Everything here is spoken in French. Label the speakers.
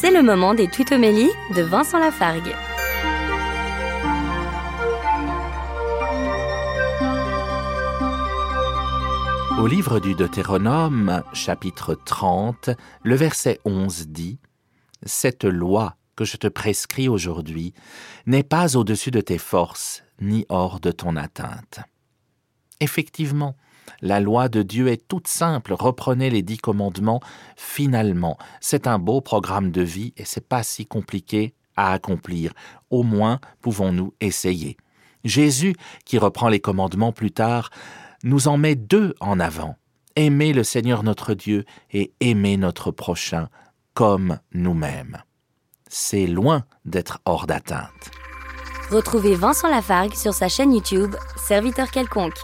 Speaker 1: C'est le moment des tutomélies de Vincent Lafargue.
Speaker 2: Au livre du Deutéronome, chapitre 30, le verset 11 dit Cette loi que je te prescris aujourd'hui n'est pas au-dessus de tes forces, ni hors de ton atteinte. Effectivement, la loi de Dieu est toute simple. Reprenez les dix commandements. Finalement, c'est un beau programme de vie et c'est pas si compliqué à accomplir. Au moins, pouvons-nous essayer. Jésus, qui reprend les commandements plus tard, nous en met deux en avant. Aimer le Seigneur notre Dieu et aimer notre prochain comme nous-mêmes. C'est loin d'être hors d'atteinte.
Speaker 1: Retrouvez Vincent Lafargue sur sa chaîne YouTube, Serviteur quelconque.